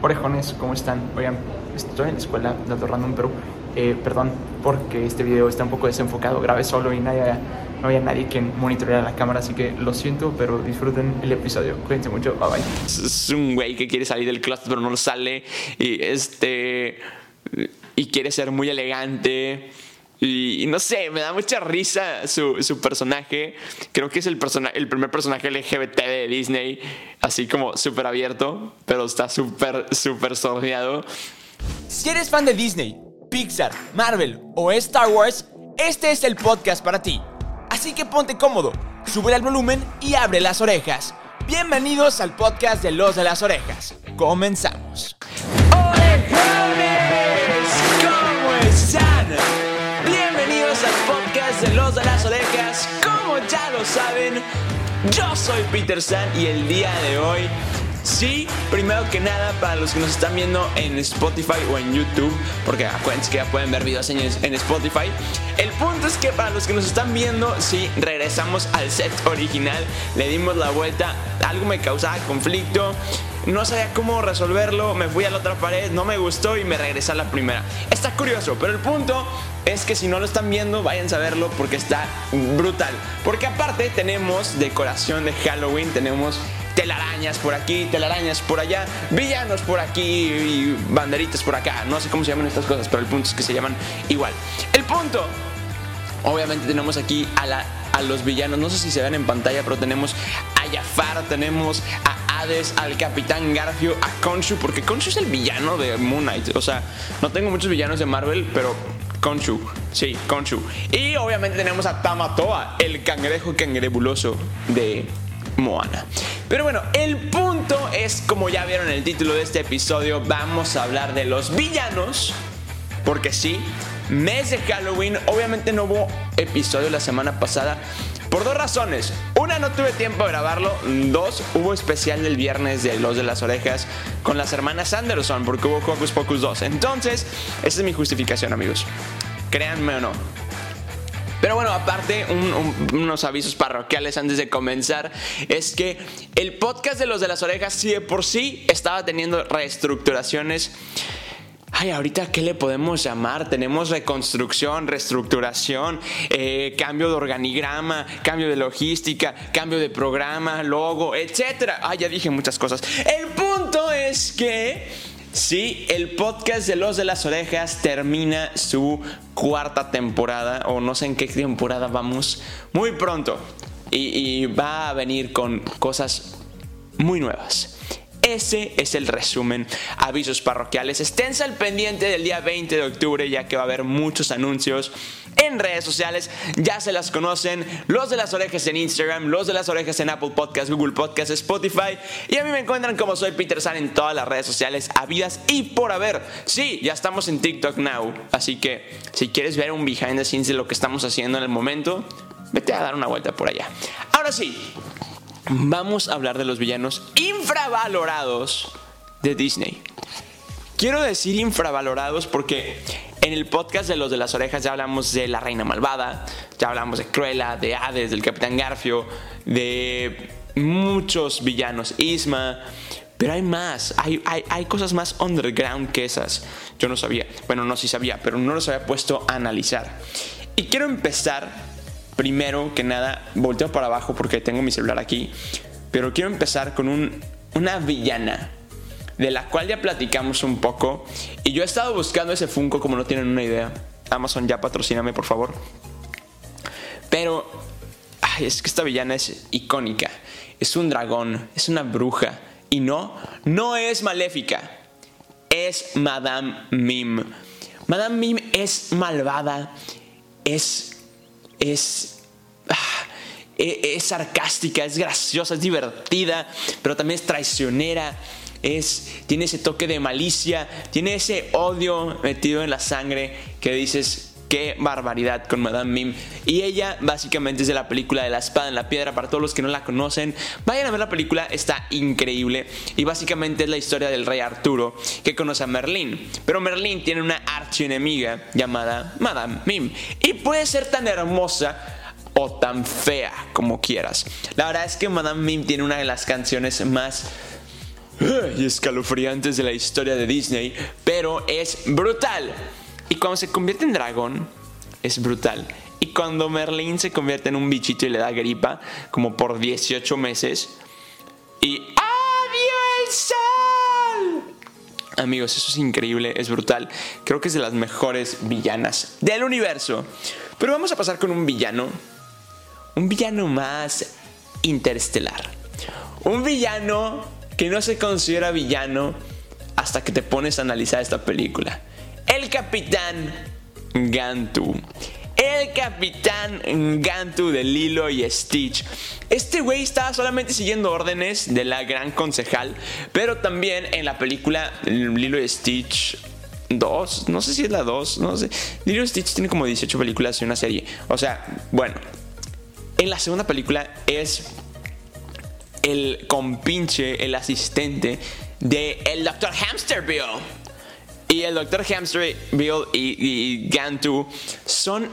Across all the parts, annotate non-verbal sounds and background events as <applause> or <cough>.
Orejones, ¿cómo están? Oigan, estoy en la escuela, dato random, pero eh, perdón porque este video está un poco desenfocado. Grabé solo y nadie, no había nadie quien monitoreara la cámara, así que lo siento, pero disfruten el episodio. Cuídense mucho, bye bye. Es un güey que quiere salir del closet, pero no lo sale. Y este. Y quiere ser muy elegante. Y, no sé, me da mucha risa su, su personaje. Creo que es el, persona, el primer personaje LGBT de Disney, así como súper abierto, pero está súper, súper sordeado. Si eres fan de Disney, Pixar, Marvel o Star Wars, este es el podcast para ti. Así que ponte cómodo, sube el volumen y abre las orejas. Bienvenidos al podcast de Los de las Orejas. Comenzamos. Lo saben, yo soy Peter San y el día de hoy Sí, primero que nada, para los que nos están viendo en Spotify o en YouTube, porque acuérdense que ya pueden ver videos en, Spotify. El punto es que para los que nos están viendo, sí, regresamos al set original, le dimos la vuelta, algo me causaba conflicto, no sabía cómo resolverlo, me fui a la otra pared, no me gustó y me regresé a la primera. Está curioso, pero el punto es que si no lo están viendo, vayan a verlo porque está brutal. Porque aparte tenemos decoración de Halloween, tenemos telarañas por aquí, telarañas por allá, villanos por aquí y banderitas por acá. No sé cómo se llaman estas cosas, pero el punto es que se llaman igual. El punto, obviamente tenemos aquí a, la, a los villanos, no sé si se ven en pantalla, pero tenemos a Jafar, tenemos a Al Capitán Garfio, a Khonshu, porque Khonshu es el villano de Moon Knight. O sea, no tengo muchos villanos de Marvel, pero Conchu, sí, Conchu. Y obviamente tenemos a Tamatoa, el cangrejo cangrebuloso de Moana. Pero bueno, el punto es, como ya vieron en el título de este episodio, vamos a hablar de los villanos. Porque sí, mes de Halloween, obviamente no hubo episodio la semana pasada. Por dos razones. Una, no tuve tiempo de grabarlo. Dos, hubo especial del viernes de Los de las Orejas con las hermanas Anderson, porque hubo Hocus Pocus 2. Entonces, esa es mi justificación, amigos. Créanme o no. Pero bueno, aparte, unos avisos parroquiales antes de comenzar, es que el podcast de los de las orejas, sí de por sí estaba teniendo reestructuraciones. Ay, ahorita, ¿qué le podemos llamar? Tenemos reconstrucción, reestructuración, eh, cambio de organigrama, cambio de logística, cambio de programa, logo, etc. Ay, ya dije muchas cosas. El punto es que Sí, el podcast de Los de las Orejas termina su cuarta temporada, o no sé en qué temporada vamos, muy pronto. Y, va a venir con cosas muy nuevas. Ese es el resumen. Avisos parroquiales. Esténse al pendiente del día 20 de octubre ya que va a haber muchos anuncios en redes sociales. Ya se las conocen. Los de las orejas en Instagram, los de las orejas en Apple Podcasts, Google Podcasts, Spotify. Y a mí me encuentran como soy Peter San en todas las redes sociales habidas y por haber. Sí, ya estamos en TikTok now. Así que si quieres ver un behind the scenes de lo que estamos haciendo en el momento, vete a dar una vuelta por allá. Ahora sí, vamos a hablar de los villanos infravalorados de Disney. Quiero decir infravalorados porque en el podcast de los de las orejas ya hablamos de la reina malvada, ya hablamos de Cruella, de Hades, del Capitán Garfio, de muchos villanos, Isma. Pero hay más, hay, hay, cosas más underground que esas. Yo no sabía, bueno, no sí sabía, pero no los había puesto a analizar. Y quiero empezar, primero que nada, volteo para abajo porque tengo mi celular aquí, pero quiero empezar con un, una villana de la cual ya platicamos un poco. Y yo he estado buscando ese Funko como no tienen una idea. Amazon ya patrocíname, por favor. Pero es que esta villana es icónica. Es un dragón, es una bruja. Y no, no es maléfica. Es Madame Mim. Madame Mim es malvada. Es. Es. Ah, e, es sarcástica, es graciosa, es divertida, pero también es traicionera, es, tiene ese toque de malicia, tiene ese odio metido en la sangre que dices, qué barbaridad con Madame Mim. Y ella básicamente es de la película de la espada en la piedra. Para todos los que no la conocen, vayan a ver la película, está increíble. Y básicamente es la historia del rey Arturo que conoce a Merlín. Pero Merlín tiene una archienemiga llamada Madame Mim. Y puede ser tan hermosa o tan fea como quieras. La verdad es que Madame Mim tiene una de las canciones más y escalofriantes de la historia de Disney, pero es brutal. Y cuando se convierte en dragón, es brutal. Y cuando Merlin se convierte en un bichito y le da gripa, como por 18 meses, y ¡Adiós el sol! Amigos, eso es increíble, es brutal. Creo que es de las mejores villanas del universo. Pero vamos a pasar con un villano. Un villano más interestelar. Un villano que no se considera villano hasta que te pones a analizar esta película. El Capitán Gantu. El Capitán Gantu de Lilo y Stitch. Este güey estaba solamente siguiendo órdenes de la gran concejal, pero también en la película Lilo y Stitch 2, no sé si es la 2, no sé. Lilo y Stitch tiene como 18 películas y una serie. O sea, bueno, en la segunda película es el compinche, el asistente de el Dr. Hamsterville. Y el Dr. Hamsterville y, y Gantu son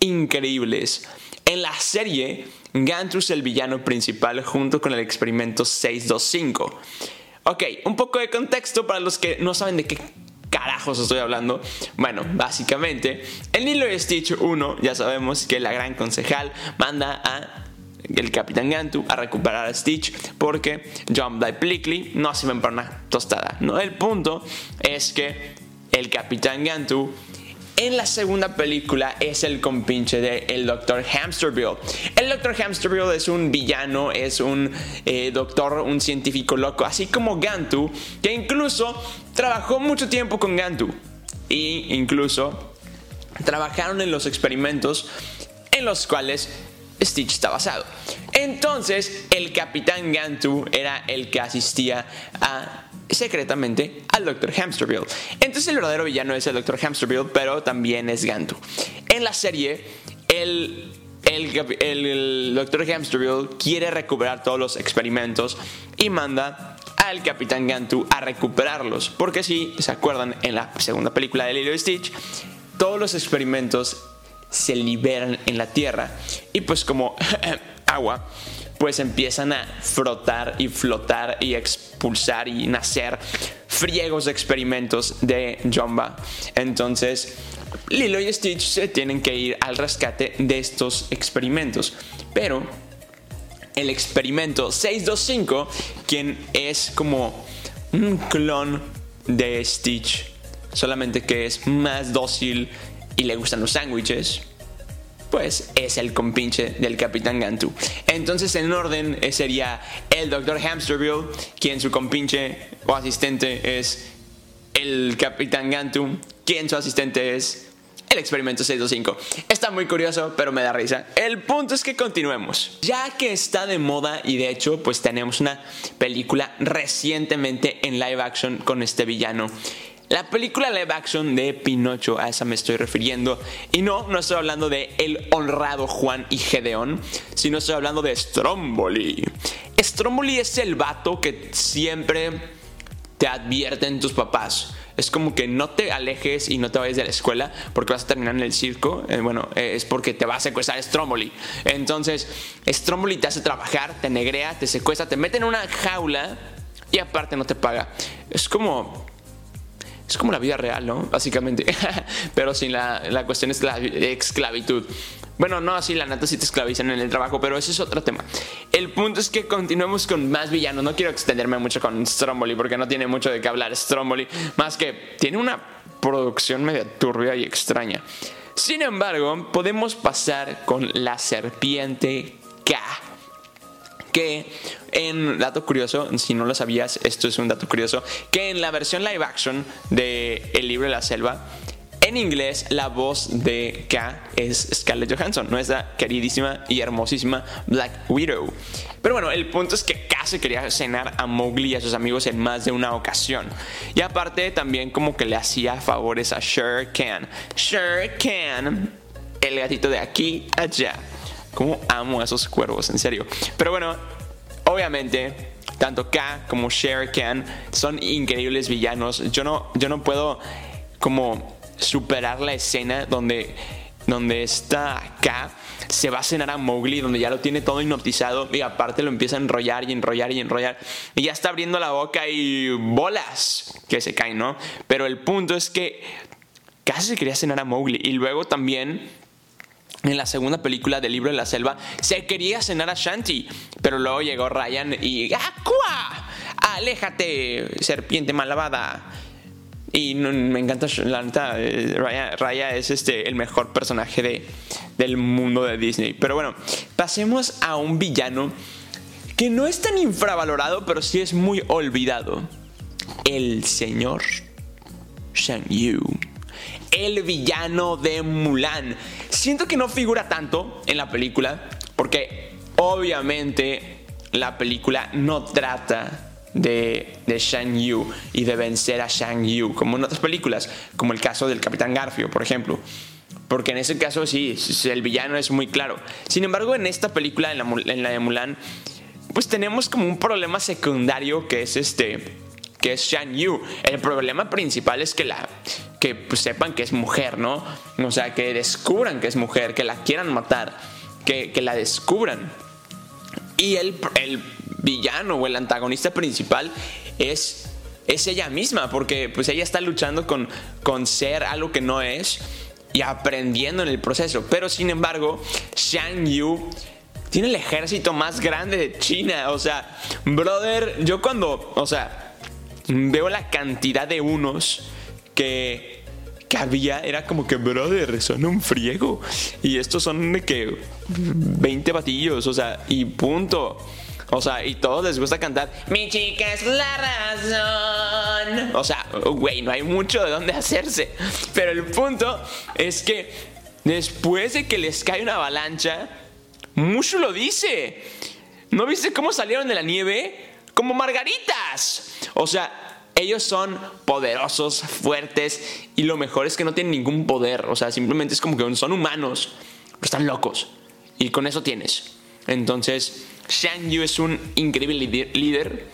increíbles. En la serie, Gantu es el villano principal junto con el experimento 625. Ok, un poco de contexto para los que no saben de qué carajos estoy hablando? Bueno, básicamente, en Lilo y Stitch 1 ya sabemos que la gran concejal manda a el Capitán Gantu a recuperar a Stitch porque Die Plickly no sirven para una tostada. ¿no? El punto es que el Capitán Gantu en la segunda película es el compinche de el Dr. Hamsterville. El Dr. Hamsterville es un villano, es un eh, doctor, un científico loco, así como Gantu, que incluso trabajó mucho tiempo con Gantu. Y incluso trabajaron en los experimentos en los cuales Stitch está basado. Entonces, el Capitán Gantu era el que asistía a secretamente al Dr. Hamsterville. Entonces el verdadero villano es el Dr. Hamsterville, pero también es Gantu. En la serie, el, el, el, Dr. Hamsterville quiere recuperar todos los experimentos y manda al Capitán Gantu a recuperarlos. Porque si se acuerdan, en la segunda película de Lilo y Stitch, todos los experimentos se liberan en la Tierra. Y pues como <laughs> agua, pues empiezan a frotar y flotar y expulsar y nacer friegos experimentos de Jumba. Entonces, Lilo y Stitch se tienen que ir al rescate de estos experimentos. Pero el experimento 625, quien es como un clon de Stitch, solamente que es más dócil y le gustan los sándwiches, pues es el compinche del Capitán Gantu. Entonces en orden eh, sería el Dr. Hamsterville, quien su compinche o asistente es el Capitán Gantu, quien su asistente es el experimento 625. Está muy curioso, pero me da risa. El punto es que continuemos. Ya que está de moda y de hecho pues tenemos una película recientemente en live action con este villano la película live action de Pinocho, a esa me estoy refiriendo. Y no, no estoy hablando de el honrado Juan y Gedeón, sino estoy hablando de Stromboli. Stromboli es el vato que siempre te advierten tus papás. Es como que no te alejes y no te vayas de la escuela porque vas a terminar en el circo. Eh, bueno, eh, es porque te va a secuestrar Stromboli. Entonces, Stromboli te hace trabajar, te negrea, te secuestra, te mete en una jaula y aparte no te paga. Es como es como la vida real, ¿no? Básicamente. <laughs> pero sin la, la cuestión es la esclavitud. Bueno, no, así la neta sí te esclavizan en el trabajo, pero ese es otro tema. El punto es que continuemos con más villanos. No quiero extenderme mucho con Stromboli porque no tiene mucho de qué hablar Stromboli, más que tiene una producción media turbia y extraña. Sin embargo, podemos pasar con la serpiente K que en dato curioso, si no lo sabías, esto es un dato curioso, que en la versión live action de El libro de la selva, en inglés la voz de K es Scarlett Johansson, nuestra queridísima y hermosísima Black Widow. Pero bueno, el punto es que K se quería cenar a Mowgli y a sus amigos en más de una ocasión. Y aparte también como que le hacía favores a Shere Khan. Shere Khan, el gatito de aquí allá. Como amo a esos cuervos, en serio. Pero bueno, obviamente, tanto K como Shere Khan son increíbles villanos. Yo no, yo no puedo como superar la escena donde donde está acá se va a cenar a Mowgli, donde ya lo tiene todo hipnotizado y aparte lo empieza a enrollar y enrollar y enrollar y ya está abriendo la boca y bolas que se caen, ¿no? Pero el punto es que casi se quería cenar a Mowgli y luego también en la segunda película del libro de la selva se quería cenar a Shanti, pero luego llegó Ryan y ¡Aqua! ¡Aléjate, serpiente malvada! Y me encanta, la neta, eh, Raya, es este, el mejor personaje de, del mundo de Disney. Pero bueno, pasemos a un villano que no es tan infravalorado, pero sí es muy olvidado. El señor Shang Yu. El villano de Mulan. Siento que no figura tanto en la película, porque obviamente la película no trata de, de Shang Yu y de vencer a Shang Yu, como en otras películas, como el caso del Capitán Garfio, por ejemplo. Porque en ese caso sí, el villano es muy claro. Sin embargo, en esta película, en la, en la de Mulan, pues tenemos como un problema secundario que es este que es Shang Yu. El problema principal es que la que pues, sepan que es mujer, ¿no? O sea, que descubran que es mujer, que la quieran matar, que, que la descubran. Y el, el villano o el antagonista principal es, es ella misma, porque pues ella está luchando con, con ser algo que no es y aprendiendo en el proceso. Pero sin embargo, Shang Yu tiene el ejército más grande de China. O sea, brother, yo cuando, o sea, veo la cantidad de unos que, que había, era como que, brother, son un friego. Y estos son de que 20 batillos, o sea, y punto. O sea, y todos les gusta cantar, mi chica es la razón. O sea, güey, no hay mucho de dónde hacerse. Pero el punto es que después de que les cae una avalancha, Mushu lo dice. ¿No viste cómo salieron de la nieve? Como margaritas. O sea, ellos son poderosos, fuertes y lo mejor es que no tienen ningún poder. O sea, simplemente es como que son humanos, pero están locos. Y con eso tienes. Entonces, Shang Yu es un increíble líder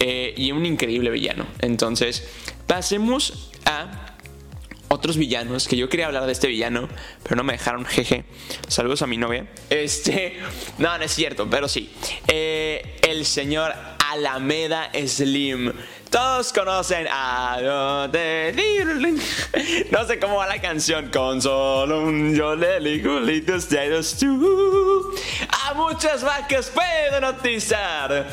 eh, y un increíble villano. Entonces, pasemos a otros villanos, que yo quería hablar de este villano, pero no me dejaron, jeje. Saludos a mi novia. Este, <laughs> no, no es cierto, pero sí. Eh, el señor Alameda Slim. Todos conocen a No sé cómo va la canción. Con solo un yoleli, culitos tú. A muchas vacas puedo notizar.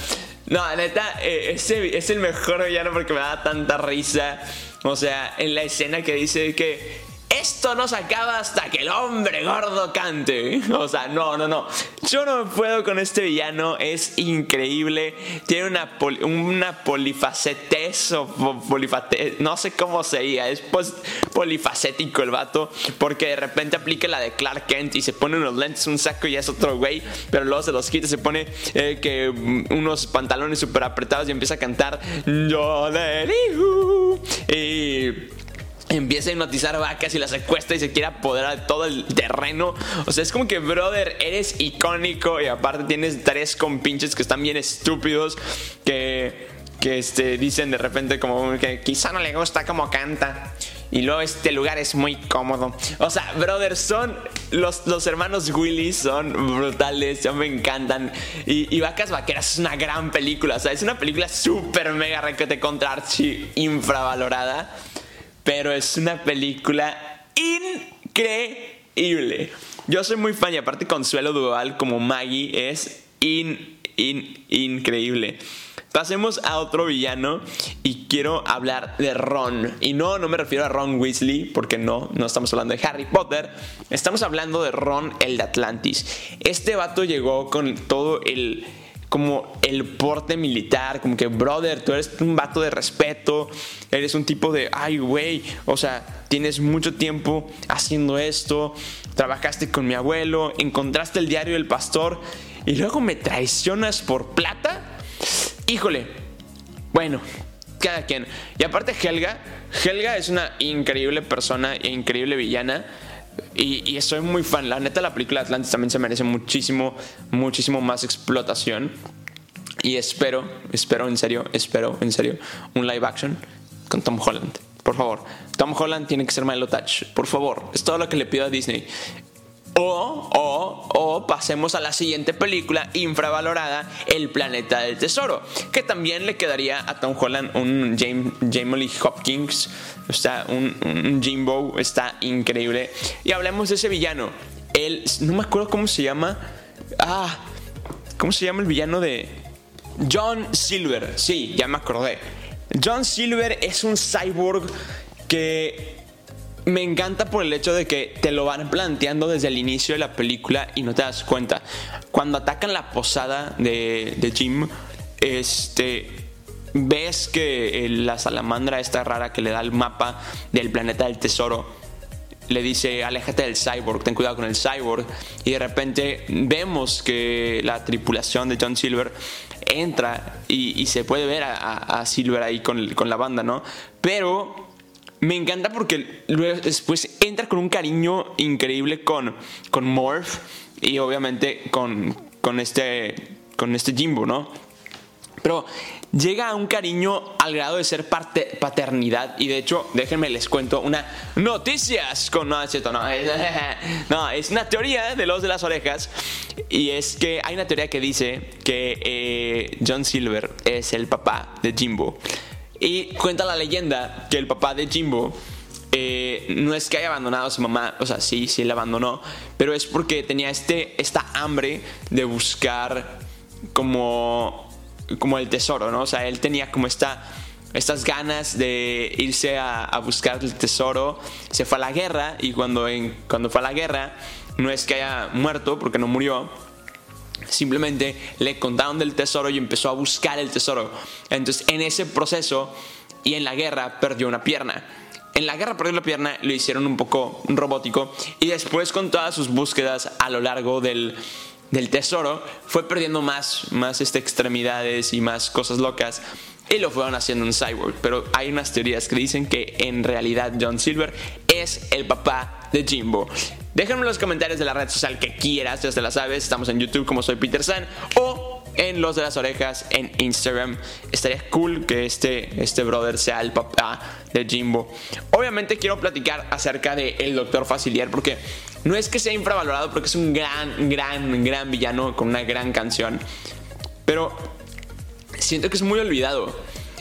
No, neta, eh, ese es el mejor villano porque me da tanta risa. O sea, en la escena que dice que esto no se acaba hasta que el hombre gordo cante. O sea, no, no, no. Yo no puedo con este villano. Es increíble. Tiene una, una polifacetez o polifate no sé cómo se diga. Es polifacético el vato. Porque de repente aplica la de Clark Kent y se pone unos lentes, un saco y es otro güey. Pero luego se los quita, se pone eh, que unos pantalones súper apretados y empieza a cantar. Yo digo. Y empieza a hipnotizar vacas y las secuestra y se quiere apoderar de todo el terreno. O sea, es como que, brother, eres icónico y aparte tienes tres compinches que están bien estúpidos que, que este, dicen de repente como que quizá no le gusta cómo canta. Y luego este lugar es muy cómodo. O sea, brother, son los, los hermanos Willy son brutales, ya me encantan. Y, Vacas Vaqueras es una gran película. O sea, es una película súper mega requete contra Archie infravalorada pero es una película increíble. Yo soy muy fan y aparte Consuelo Duval como Maggie es increíble. Pasemos a otro villano y quiero hablar de Ron. Y no, no me refiero a Ron Weasley, porque no, no estamos hablando de Harry Potter. Estamos hablando de Ron el de Atlantis. Este vato llegó con todo el como el porte militar, como que, brother, tú eres un vato de respeto, eres un tipo de, ay, güey, o sea, tienes mucho tiempo haciendo esto, trabajaste con mi abuelo, encontraste el diario del pastor y luego me traicionas por plata. Híjole, bueno, cada quien. Y aparte Helga, Helga es una increíble persona e increíble villana. Y, y, soy muy fan. La neta, la película Atlantis también se merece muchísimo, muchísimo más explotación. Y espero, espero en serio, espero en serio, un live action con Tom Holland. Por favor, Tom Holland tiene que ser Milo Touch. Por favor, es todo lo que le pido a Disney. O, o, o pasemos a la siguiente película infravalorada, El Planeta del Tesoro, que también le quedaría a Tom Holland un James, Lee Hopkins, está un, un Jimbo, está increíble. Y hablemos de ese villano. Él, no me acuerdo cómo se llama. Ah, ¿cómo se llama el villano de John Silver? Sí, ya me acordé. John Silver es un cyborg que me encanta por el hecho de que te lo van planteando desde el inicio de la película y no te das cuenta. Cuando atacan la posada de, de Jim, este, ves que la salamandra esta rara que le da el mapa del planeta del tesoro le dice aléjate del cyborg, ten cuidado con el cyborg y de repente vemos que la tripulación de John Silver entra y, se puede ver a, Silver ahí con, con la banda, ¿no? Pero me encanta porque luego después entra con un cariño increíble con, con Morph y obviamente con, con, este, con este Jimbo, ¿no? Pero llega a un cariño al grado de ser parte, paternidad. Y de hecho, déjenme les cuento una noticias con. No, es cierto, no. Es, <laughs> no, es una teoría de los de las orejas. Y es que hay una teoría que dice que eh, John Silver es el papá de Jimbo. Y cuenta la leyenda que el papá de Jimbo eh, no es que haya abandonado a su mamá, o sea, sí, sí la abandonó, pero es porque tenía este, esta hambre de buscar como, como el tesoro, ¿no? O sea, él tenía como esta, estas ganas de irse a, buscar el tesoro, se fue a la guerra y cuando, cuando fue a la guerra no es que haya muerto porque no murió, Simplemente le contaron del tesoro y empezó a buscar el tesoro. Entonces en ese proceso y en la guerra perdió una pierna. En la guerra perdió la pierna, lo hicieron un poco robótico y después con todas sus búsquedas a lo largo del, tesoro fue perdiendo más, más este, extremidades y más cosas locas y lo fueron haciendo un cyborg. Pero hay unas teorías que dicen que en realidad John Silver es el papá de Jimbo. Déjame en los comentarios de la red social que quieras, ya te la sabes. Estamos en YouTube como soy Peter San o en Los de las Orejas en Instagram. Estaría cool que este, este brother sea el papá de Jimbo. Obviamente quiero platicar acerca de el Doctor Facilier porque no es que sea infravalorado porque es un gran, gran, gran villano con una gran canción. Pero siento que es muy olvidado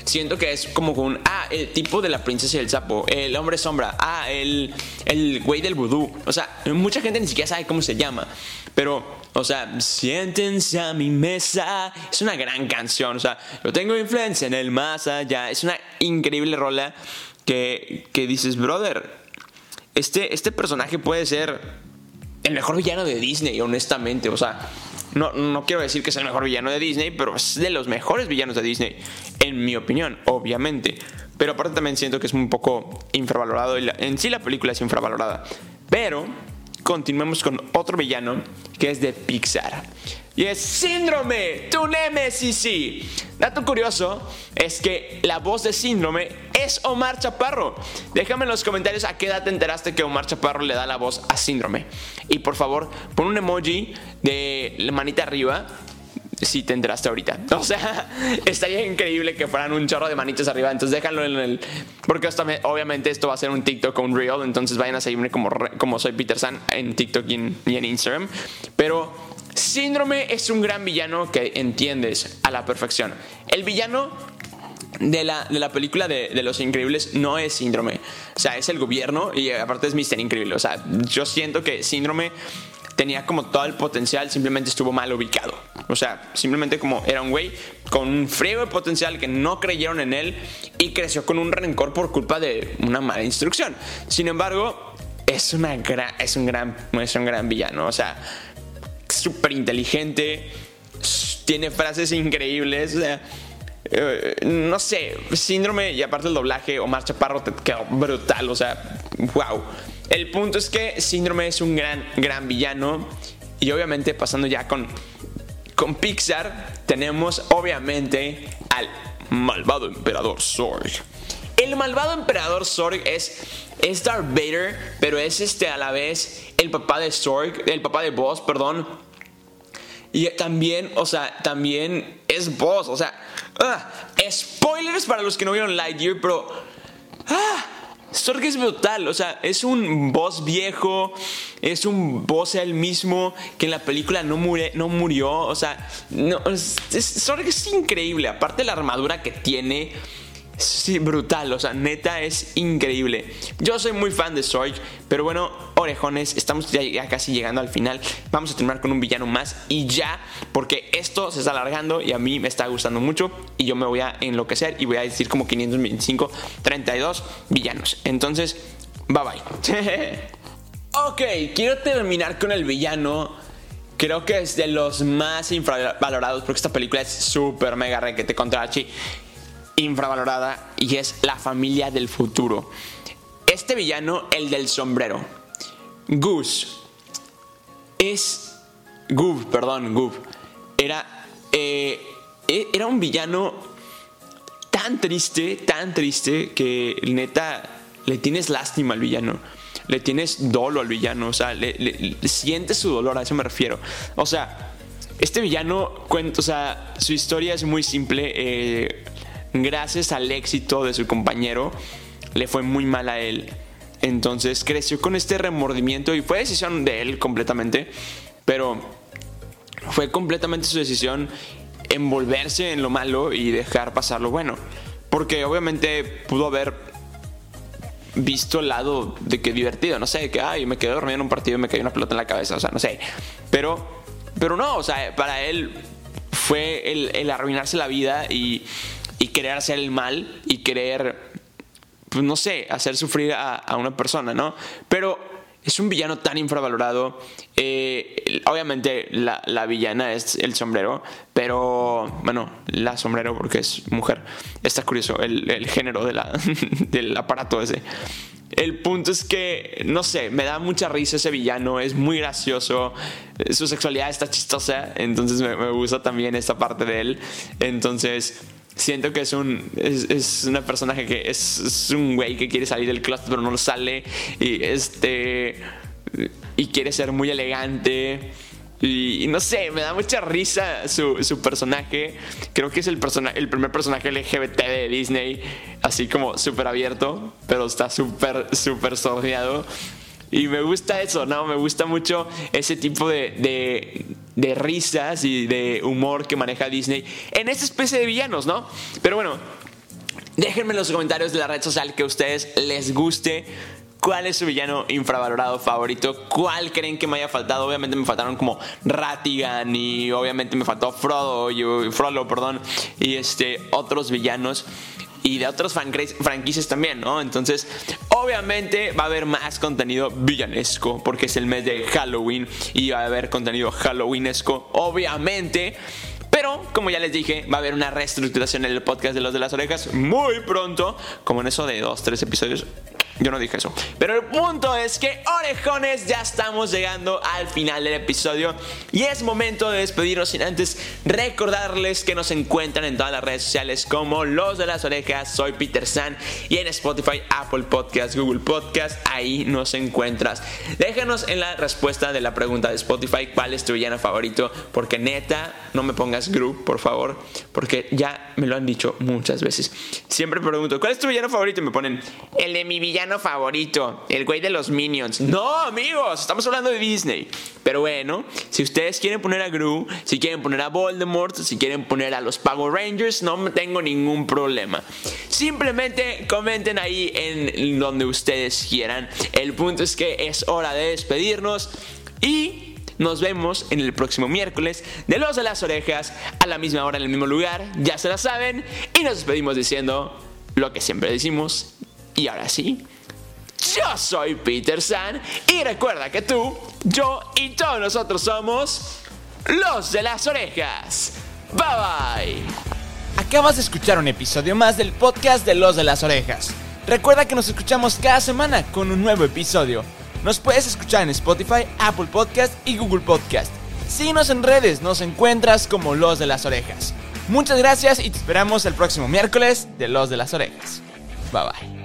siento que es como un, ah, el tipo de la princesa y el sapo, el hombre sombra, ah, el, el güey del vudú. O sea, mucha gente ni siquiera sabe cómo se llama. Pero, o sea, siéntense a mi mesa. Es una gran canción. O sea, yo tengo influencia en el más allá. Es una increíble rola que, que dices, brother, este, este personaje puede ser el mejor villano de Disney, honestamente. O sea, no, no quiero decir que es el mejor villano de Disney, pero es de los mejores villanos de Disney, en mi opinión, obviamente. Pero aparte también siento que es un poco infravalorado. En sí la película es infravalorada. Pero continuemos con otro villano que es de Pixar. Y es Síndrome, tu Nemesis. Dato curioso es que la voz de Síndrome es Omar Chaparro. Déjame en los comentarios a qué edad te enteraste que Omar Chaparro le da la voz a Síndrome. Y por favor, pon un emoji de la manita arriba si te enteraste ahorita. <laughs> O sea, estaría increíble que fueran un chorro de manitas arriba. Entonces déjalo en el. Porque obviamente esto va a ser un TikTok o un Reel. Entonces vayan a seguirme como, como soy Peter San en TikTok y en, Instagram. Pero Síndrome es un gran villano que entiendes a la perfección. El villano de la, de la, película de, de, Los Increíbles no es síndrome. O sea, es el gobierno y aparte es Mister Increíble. O sea, yo siento que síndrome tenía como todo el potencial, simplemente estuvo mal ubicado. O sea, simplemente como era un güey con un frío de potencial que no creyeron en él y creció con un rencor por culpa de una mala instrucción. Sin embargo, es, una es, un, gran, es un gran villano. O sea, súper inteligente, tiene frases increíbles. O sea, eh, no sé, síndrome y aparte el doblaje, Omar Chaparro te quedó brutal. O sea, wow. El punto es que Síndrome es un gran, gran villano. Y obviamente pasando ya con, con Pixar, tenemos obviamente al malvado emperador Zorg. El malvado emperador Zorg es, es Vader, pero es este a la vez el papá de Zorg, el papá de Boss, perdón. Y también, o sea, también es Boss, o sea, ah, spoilers para los que no vieron Lightyear, pero ah, Zorg es brutal, o sea, es un boss viejo, es un boss él mismo que en la película no, murió, o sea, no, es, es increíble, aparte la armadura que tiene Sí, brutal, o sea, neta es increíble. Yo soy muy fan de Zorg, pero bueno, orejones, estamos ya, casi llegando al final. Vamos a terminar con un villano más y ya, porque esto se está alargando y a mí me está gustando mucho y yo me voy a enloquecer y voy a decir como 525, 32 villanos. Entonces, bye bye. <laughs> ok, quiero terminar con el villano creo que es de los más infravalorados porque esta película es súper mega requete contra Archie infravalorada y es la familia del futuro. Este villano, el del sombrero, Goose, es... Goof, perdón, Goof. Era, eh, e, era un villano tan triste, tan triste, que neta le tienes lástima al villano. Le tienes dolo al villano, o sea, le, sientes su dolor, a eso me refiero. O sea, este villano, cuenta, o sea, su historia es muy simple. Eh, gracias al éxito de su compañero, le fue muy mal a él. Entonces creció con este remordimiento y fue decisión de él completamente, pero fue completamente su decisión envolverse en lo malo y dejar pasar lo bueno. Porque obviamente pudo haber visto el lado de que divertido, no sé, que ay, me quedé dormido en un partido y me cayó una pelota en la cabeza, o sea, no sé. Pero, pero no, o sea, para él fue el, el arruinarse la vida y y querer hacer el mal y querer, pues no sé, hacer sufrir a, una persona, ¿no? Pero es un villano tan infravalorado. Eh, obviamente la, villana es el sombrero, pero bueno, la sombrero porque es mujer. Está curioso el, género de la, <laughs> del aparato ese. El punto es que, no sé, me da mucha risa ese villano, es muy gracioso, su sexualidad está chistosa, entonces me, me gusta también esta parte de él. Entonces siento que es un es, una personaje que es, un güey que quiere salir del closet pero no lo sale y este y quiere ser muy elegante y, no sé, me da mucha risa su, su personaje. Creo que es el, el primer personaje LGBT de Disney, así como súper abierto, pero está súper, súper sordeado. Y me gusta eso, ¿no? Me gusta mucho ese tipo de, risas y de humor que maneja Disney en esta especie de villanos, ¿no? Pero bueno, déjenme en los comentarios de la red social que a ustedes les guste. ¿Cuál es su villano infravalorado favorito? ¿Cuál creen que me haya faltado? Obviamente me faltaron como Ratigan y obviamente me faltó Frodo, y, Frollo, perdón, y este otros villanos y de otros franquicias también, ¿no? Entonces, obviamente va a haber más contenido villanesco porque es el mes de Halloween y va a haber contenido halloweenesco, obviamente. Pero, como ya les dije, va a haber una reestructuración en el podcast de los de las orejas muy pronto, como en eso de dos, tres episodios yo no dije eso. Pero el punto es que, orejones, ya estamos llegando al final del episodio. Y es momento de despedirnos sin antes recordarles que nos encuentran en todas las redes sociales como Los de las Orejas. Soy Peter San. Y en Spotify, Apple Podcast, Google Podcast. Ahí nos encuentras. Déjanos en la respuesta de la pregunta de Spotify cuál es tu villano favorito. Porque neta, no me pongas group, por favor. Porque ya me lo han dicho muchas veces. Siempre pregunto, ¿cuál es tu villano favorito? Y me ponen el de mi favorito, el güey de los Minions. No, amigos, estamos hablando de Disney. Pero bueno, si ustedes quieren poner a Gru, si quieren poner a Voldemort, si quieren poner a los Power Rangers, no tengo ningún problema. Simplemente comenten ahí en donde ustedes quieran. El punto es que es hora de despedirnos y nos vemos en el próximo miércoles de Los de las Orejas a la misma hora en el mismo lugar, ya se la saben, y nos despedimos diciendo lo que siempre decimos. Y ahora sí, yo soy Peter San y recuerda que tú, yo y todos nosotros somos los de las orejas. Bye bye. Acabas de escuchar un episodio más del podcast de los de las orejas. Recuerda que nos escuchamos cada semana con un nuevo episodio. Nos puedes escuchar en Spotify, Apple Podcast y Google Podcast. Síguenos en redes, nos encuentras como Los de las Orejas. Muchas gracias y te esperamos el próximo miércoles de Los de las Orejas. Bye bye.